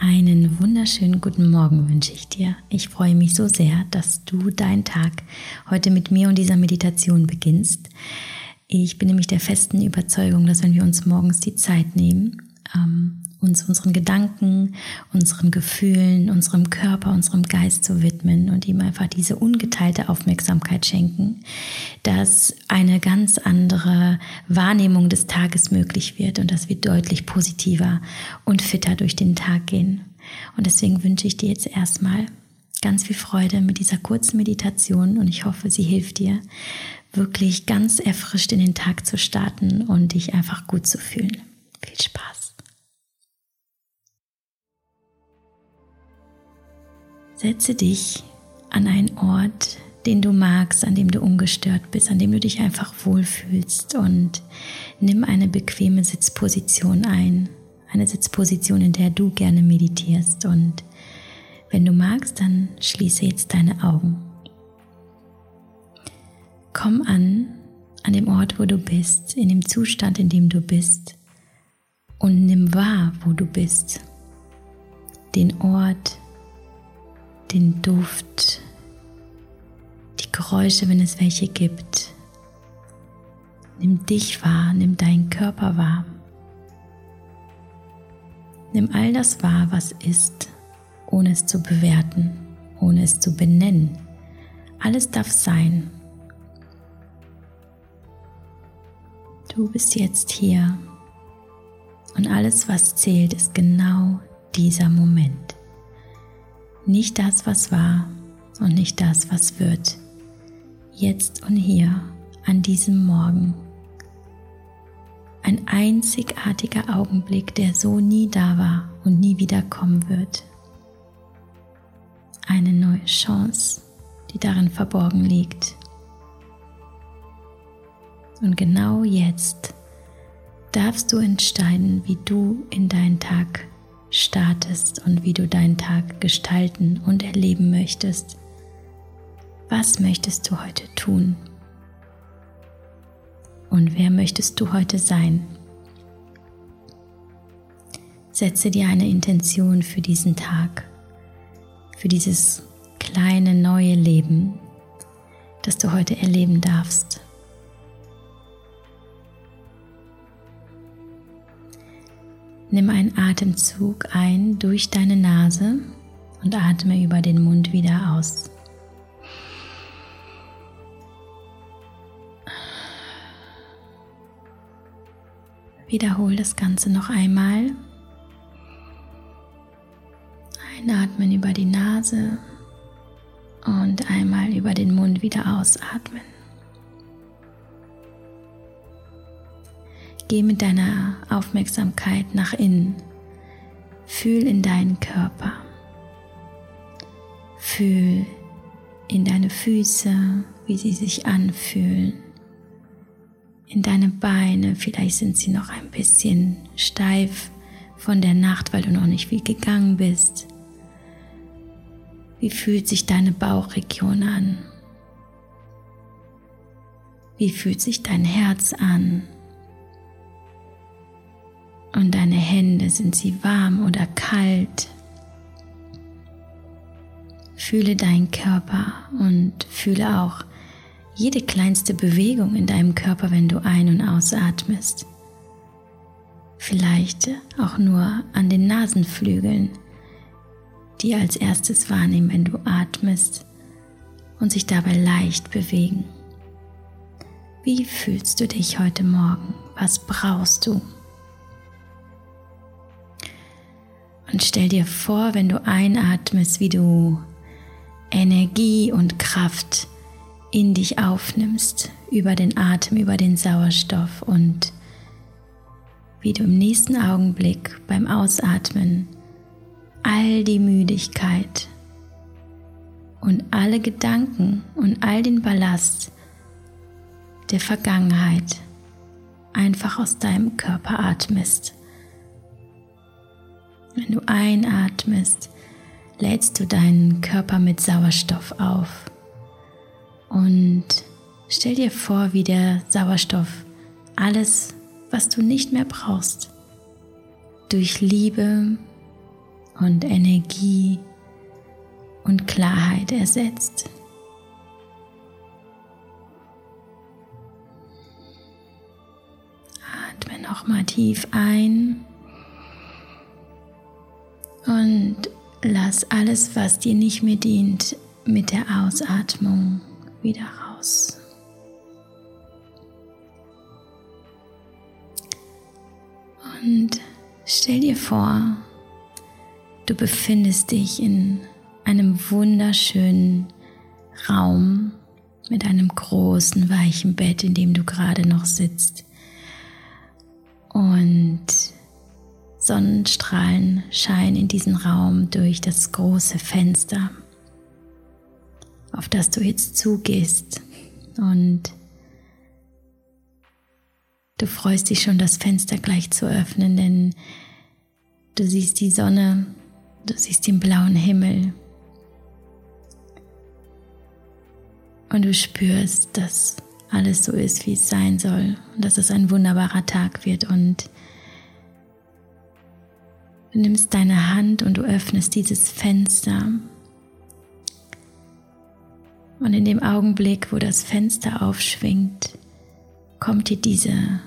Einen wunderschönen guten Morgen wünsche ich dir. Ich freue mich so sehr, dass du deinen Tag heute mit mir und dieser Meditation beginnst. Ich bin nämlich der festen Überzeugung, dass wenn wir uns morgens die Zeit nehmen, ähm, uns unseren Gedanken, unseren Gefühlen, unserem Körper, unserem Geist zu widmen und ihm einfach diese ungeteilte Aufmerksamkeit schenken, dass eine ganz andere Wahrnehmung des Tages möglich wird und dass wir deutlich positiver und fitter durch den Tag gehen. Und deswegen wünsche ich dir jetzt erstmal ganz viel Freude mit dieser kurzen Meditation und ich hoffe, sie hilft dir, wirklich ganz erfrischt in den Tag zu starten und dich einfach gut zu fühlen. Viel Spaß! Setze dich an einen Ort, den du magst, an dem du ungestört bist, an dem du dich einfach wohlfühlst und nimm eine bequeme Sitzposition ein. Eine Sitzposition, in der du gerne meditierst und wenn du magst, dann schließe jetzt deine Augen. Komm an, an dem Ort, wo du bist, in dem Zustand, in dem du bist und nimm wahr, wo du bist. Den Ort, den Duft, die Geräusche, wenn es welche gibt. Nimm dich wahr, nimm deinen Körper wahr. Nimm all das wahr, was ist, ohne es zu bewerten, ohne es zu benennen. Alles darf sein. Du bist jetzt hier und alles, was zählt, ist genau dieser Moment. Nicht das, was war und nicht das, was wird. Jetzt und hier, an diesem Morgen. Ein einzigartiger Augenblick, der so nie da war und nie wieder kommen wird. Eine neue Chance, die darin verborgen liegt. Und genau jetzt darfst du entscheiden, wie du in deinen Tag startest und wie du deinen Tag gestalten und erleben möchtest. Was möchtest du heute tun? Und wer möchtest du heute sein? Setze dir eine Intention für diesen Tag, für dieses kleine neue Leben, das du heute erleben darfst. Nimm einen Atemzug ein durch deine Nase und atme über den Mund wieder aus. Wiederhol das Ganze noch einmal. Einatmen über die Nase und einmal über den Mund wieder ausatmen. Geh mit deiner Aufmerksamkeit nach innen. Fühl in deinen Körper. Fühl in deine Füße, wie sie sich anfühlen. In deine Beine, vielleicht sind sie noch ein bisschen steif von der Nacht, weil du noch nicht viel gegangen bist. Wie fühlt sich deine Bauchregion an? Wie fühlt sich dein Herz an? Und deine Hände, sind sie warm oder kalt? Fühle deinen Körper und fühle auch jede kleinste Bewegung in deinem Körper, wenn du ein- und ausatmest. Vielleicht auch nur an den Nasenflügeln, die als erstes wahrnehmen, wenn du atmest und sich dabei leicht bewegen. Wie fühlst du dich heute Morgen? Was brauchst du? Und stell dir vor, wenn du einatmest, wie du Energie und Kraft in dich aufnimmst über den Atem, über den Sauerstoff und wie du im nächsten Augenblick beim Ausatmen all die Müdigkeit und alle Gedanken und all den Ballast der Vergangenheit einfach aus deinem Körper atmest. Wenn du einatmest, lädst du deinen Körper mit Sauerstoff auf. Und stell dir vor, wie der Sauerstoff alles, was du nicht mehr brauchst, durch Liebe und Energie und Klarheit ersetzt. Atme nochmal tief ein und lass alles, was dir nicht mehr dient, mit der Ausatmung wieder raus. Und stell dir vor, du befindest dich in einem wunderschönen Raum mit einem großen weichen Bett, in dem du gerade noch sitzt. Und Sonnenstrahlen scheinen in diesen Raum durch das große Fenster, auf das du jetzt zugehst. Und du freust dich schon, das Fenster gleich zu öffnen, denn du siehst die Sonne, du siehst den blauen Himmel. Und du spürst, dass alles so ist, wie es sein soll und dass es ein wunderbarer Tag wird und Du nimmst deine Hand und du öffnest dieses Fenster. Und in dem Augenblick, wo das Fenster aufschwingt, kommt dir diese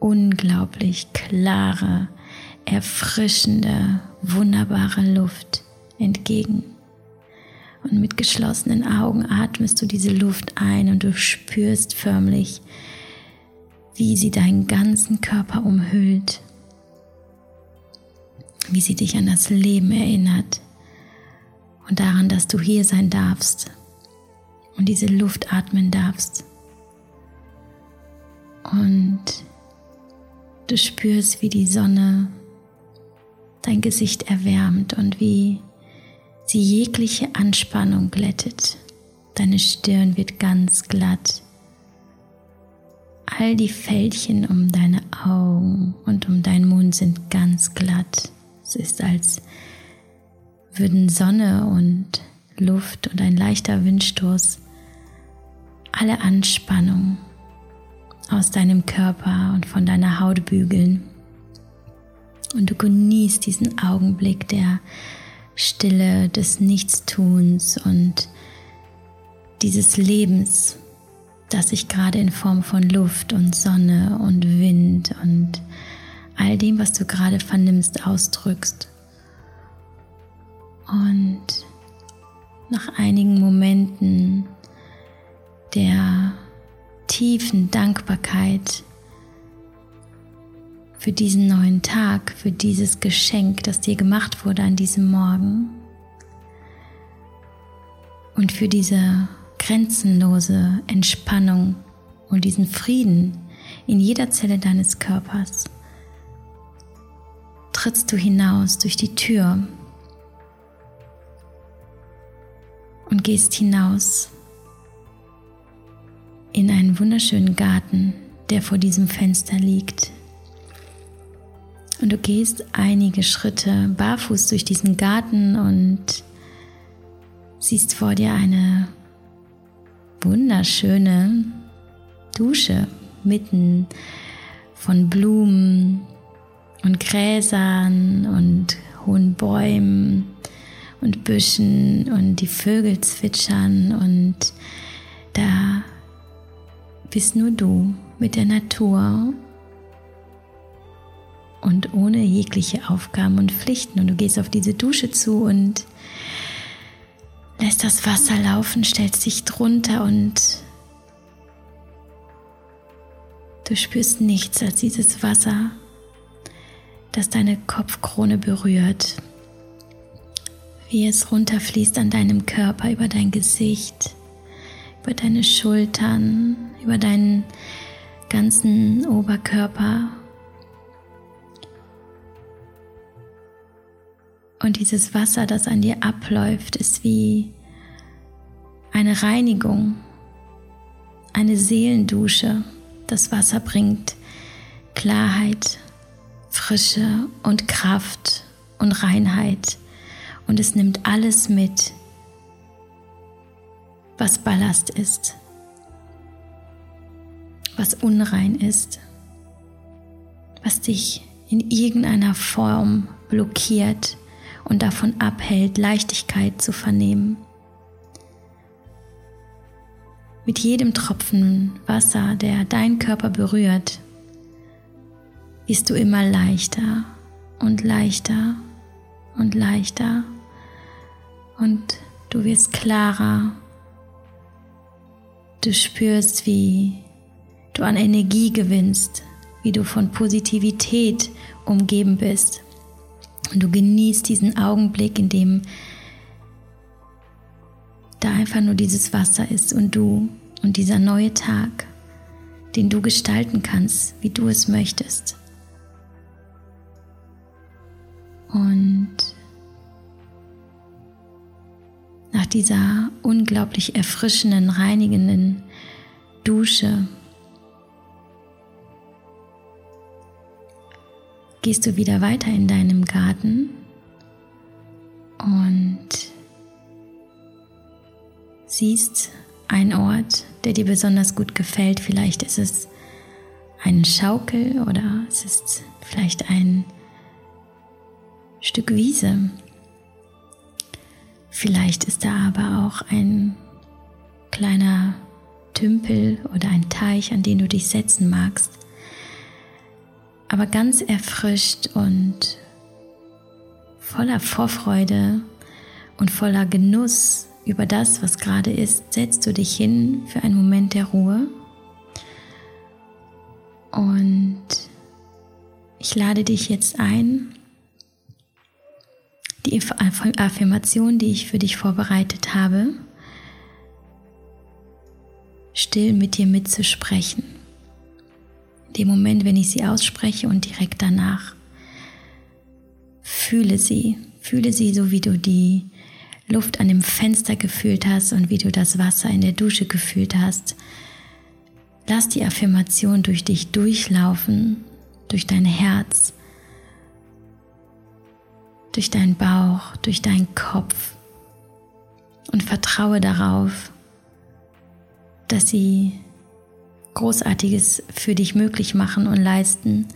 unglaublich klare, erfrischende, wunderbare Luft entgegen. Und mit geschlossenen Augen atmest du diese Luft ein und du spürst förmlich, wie sie deinen ganzen Körper umhüllt wie sie dich an das Leben erinnert und daran, dass du hier sein darfst und diese Luft atmen darfst. Und du spürst, wie die Sonne dein Gesicht erwärmt und wie sie jegliche Anspannung glättet. Deine Stirn wird ganz glatt. All die Fältchen um deine Augen und um deinen Mund sind ganz glatt. Es ist, als würden Sonne und Luft und ein leichter Windstoß alle Anspannung aus deinem Körper und von deiner Haut bügeln. Und du genießt diesen Augenblick der Stille, des Nichtstuns und dieses Lebens, das sich gerade in Form von Luft und Sonne und Wind und all dem, was du gerade vernimmst, ausdrückst. Und nach einigen Momenten der tiefen Dankbarkeit für diesen neuen Tag, für dieses Geschenk, das dir gemacht wurde an diesem Morgen und für diese grenzenlose Entspannung und diesen Frieden in jeder Zelle deines Körpers trittst du hinaus durch die Tür und gehst hinaus in einen wunderschönen Garten, der vor diesem Fenster liegt. Und du gehst einige Schritte barfuß durch diesen Garten und siehst vor dir eine wunderschöne Dusche mitten von Blumen und Gräsern und hohen Bäumen und Büschen und die Vögel zwitschern und da bist nur du mit der Natur und ohne jegliche Aufgaben und Pflichten. Und du gehst auf diese Dusche zu und lässt das Wasser laufen, stellst dich drunter und du spürst nichts als dieses Wasser das deine Kopfkrone berührt, wie es runterfließt an deinem Körper, über dein Gesicht, über deine Schultern, über deinen ganzen Oberkörper. Und dieses Wasser, das an dir abläuft, ist wie eine Reinigung, eine Seelendusche. Das Wasser bringt Klarheit, Frische und Kraft und Reinheit und es nimmt alles mit, was Ballast ist, was unrein ist, was dich in irgendeiner Form blockiert und davon abhält, Leichtigkeit zu vernehmen. Mit jedem Tropfen Wasser, der deinen Körper berührt, wirst du immer leichter und leichter und leichter und du wirst klarer. Du spürst, wie du an Energie gewinnst, wie du von Positivität umgeben bist. Und du genießt diesen Augenblick, in dem da einfach nur dieses Wasser ist und du und dieser neue Tag, den du gestalten kannst, wie du es möchtest. Und nach dieser unglaublich erfrischenden, reinigenden Dusche gehst du wieder weiter in deinem Garten und siehst einen Ort, der dir besonders gut gefällt. Vielleicht ist es ein Schaukel oder es ist vielleicht ein Stück Wiese. Vielleicht ist da aber auch ein kleiner Tümpel oder ein Teich, an den du dich setzen magst. Aber ganz erfrischt und voller Vorfreude und voller Genuss über das, was gerade ist, setzt du dich hin für einen Moment der Ruhe. Und ich lade dich jetzt ein, die Affirmation, die ich für dich vorbereitet habe, still mit dir mitzusprechen. Dem Moment, wenn ich sie ausspreche und direkt danach. Fühle sie, fühle sie so, wie du die Luft an dem Fenster gefühlt hast und wie du das Wasser in der Dusche gefühlt hast. Lass die Affirmation durch dich durchlaufen, durch dein Herz, durch deinen Bauch, durch deinen Kopf und vertraue darauf, dass sie Großartiges für dich möglich machen und leisten,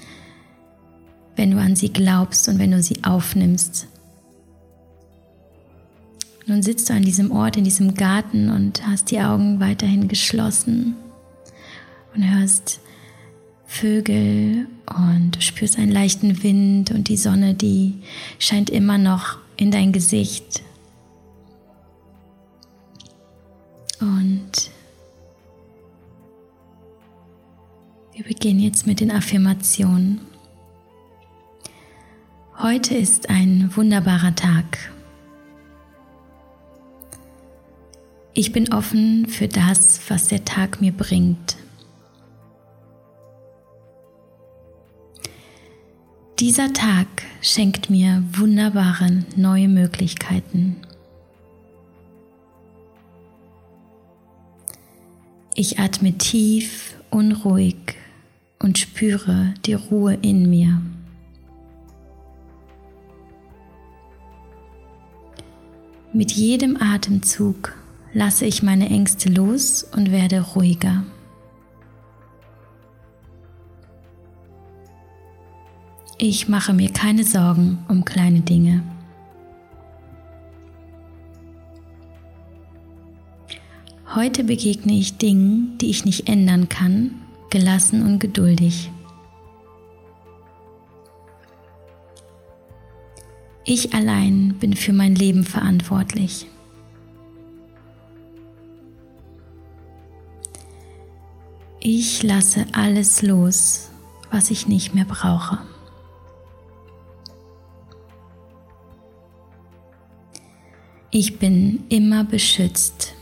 wenn du an sie glaubst und wenn du sie aufnimmst. Nun sitzt du an diesem Ort, in diesem Garten und hast die Augen weiterhin geschlossen und hörst Vögel und du spürst einen leichten Wind und die Sonne, die scheint immer noch in dein Gesicht. Und wir beginnen jetzt mit den Affirmationen. Heute ist ein wunderbarer Tag. Ich bin offen für das, was der Tag mir bringt. Dieser Tag schenkt mir wunderbare neue Möglichkeiten. Ich atme tief, unruhig und spüre die Ruhe in mir. Mit jedem Atemzug lasse ich meine Ängste los und werde ruhiger. Ich mache mir keine Sorgen um kleine Dinge. Heute begegne ich Dingen, die ich nicht ändern kann, gelassen und geduldig. Ich allein bin für mein Leben verantwortlich. Ich lasse alles los, was ich nicht mehr brauche. Ich bin immer beschützt.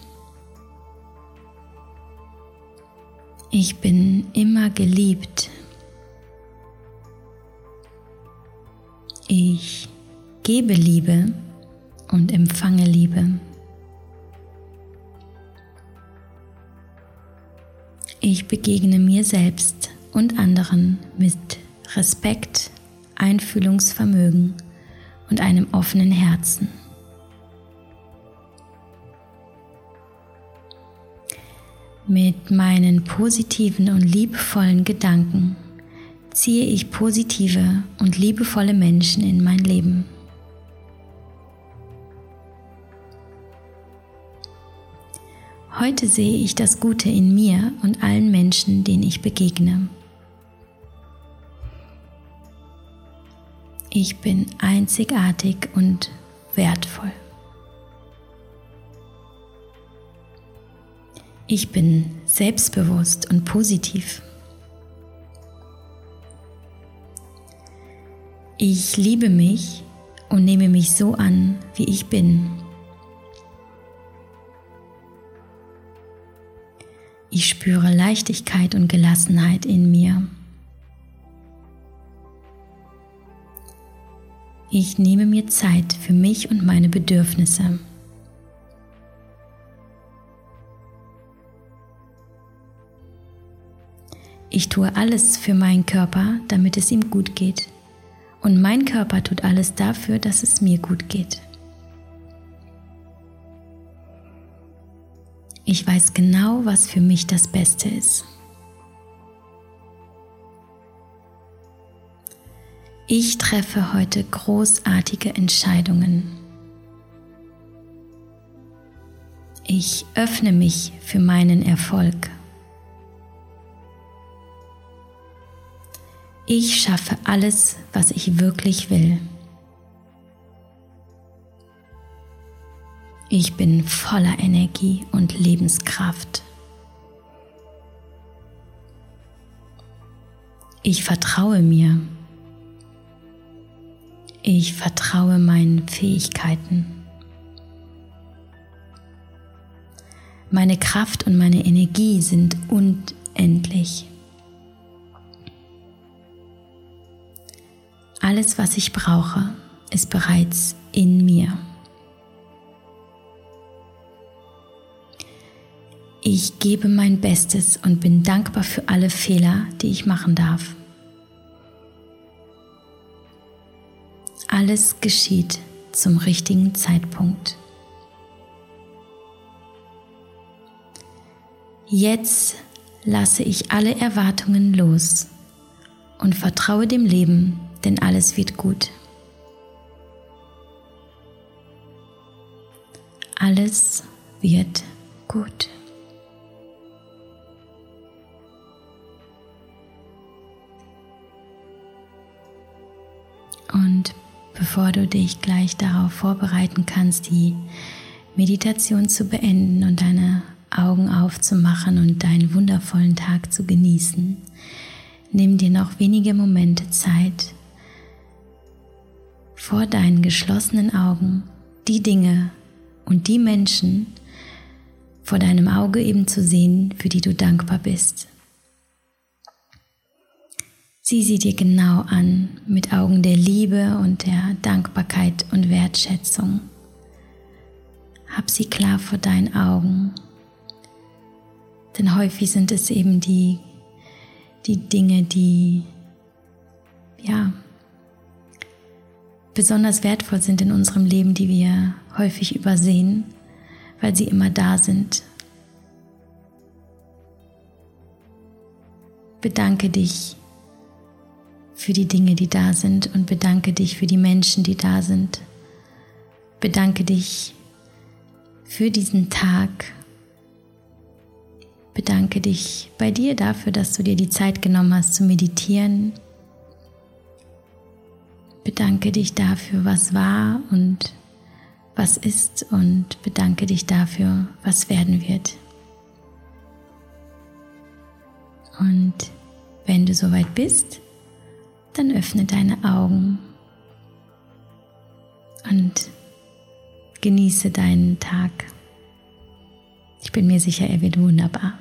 Ich bin immer geliebt. Ich gebe Liebe und empfange Liebe. Ich begegne mir selbst und anderen mit Respekt, Einfühlungsvermögen und einem offenen Herzen. Mit meinen positiven und liebevollen Gedanken ziehe ich positive und liebevolle Menschen in mein Leben. Heute sehe ich das Gute in mir und allen Menschen, denen ich begegne. Ich bin einzigartig und wertvoll. Ich bin selbstbewusst und positiv. Ich liebe mich und nehme mich so an, wie ich bin. Ich spüre Leichtigkeit und Gelassenheit in mir. Ich nehme mir Zeit für mich und meine Bedürfnisse. Ich tue alles für meinen Körper, damit es ihm gut geht. Und mein Körper tut alles dafür, dass es mir gut geht. Ich weiß genau, was für mich das Beste ist. Ich treffe heute großartige Entscheidungen. Ich öffne mich für meinen Erfolg. Ich schaffe alles, was ich wirklich will. Ich bin voller Energie und Lebenskraft. Ich vertraue mir. Ich vertraue meinen Fähigkeiten. Meine Kraft und meine Energie sind unendlich. Alles, was ich brauche, ist bereits in mir. Ich gebe mein Bestes und bin dankbar für alle Fehler, die ich machen darf. Alles geschieht zum richtigen Zeitpunkt. Jetzt lasse ich alle Erwartungen los und vertraue dem Leben, denn alles wird gut. Alles wird gut. Und bevor du dich gleich darauf vorbereiten kannst, die Meditation zu beenden und deine Augen aufzumachen und deinen wundervollen Tag zu genießen, nimm dir noch wenige Momente Zeit, vor deinen geschlossenen Augen die Dinge und die Menschen vor deinem Auge eben zu sehen, für die du dankbar bist. Sieh sie dir genau an mit Augen der Liebe und der Dankbarkeit und Wertschätzung. Hab sie klar vor deinen Augen. Denn häufig sind es eben die, die Dinge, die ja besonders wertvoll sind in unserem Leben, die wir häufig übersehen, weil sie immer da sind. Bedanke dich für die Dinge, die da sind und bedanke dich für die Menschen, die da sind. Bedanke dich für diesen Tag. Bedanke dich bei dir dafür, dass du dir die Zeit genommen hast zu meditieren. Bedanke dich dafür, was war und was ist und bedanke dich dafür, was werden wird. Und wenn du soweit bist, dann öffne deine Augen und genieße deinen Tag. Ich bin mir sicher, er wird wunderbar.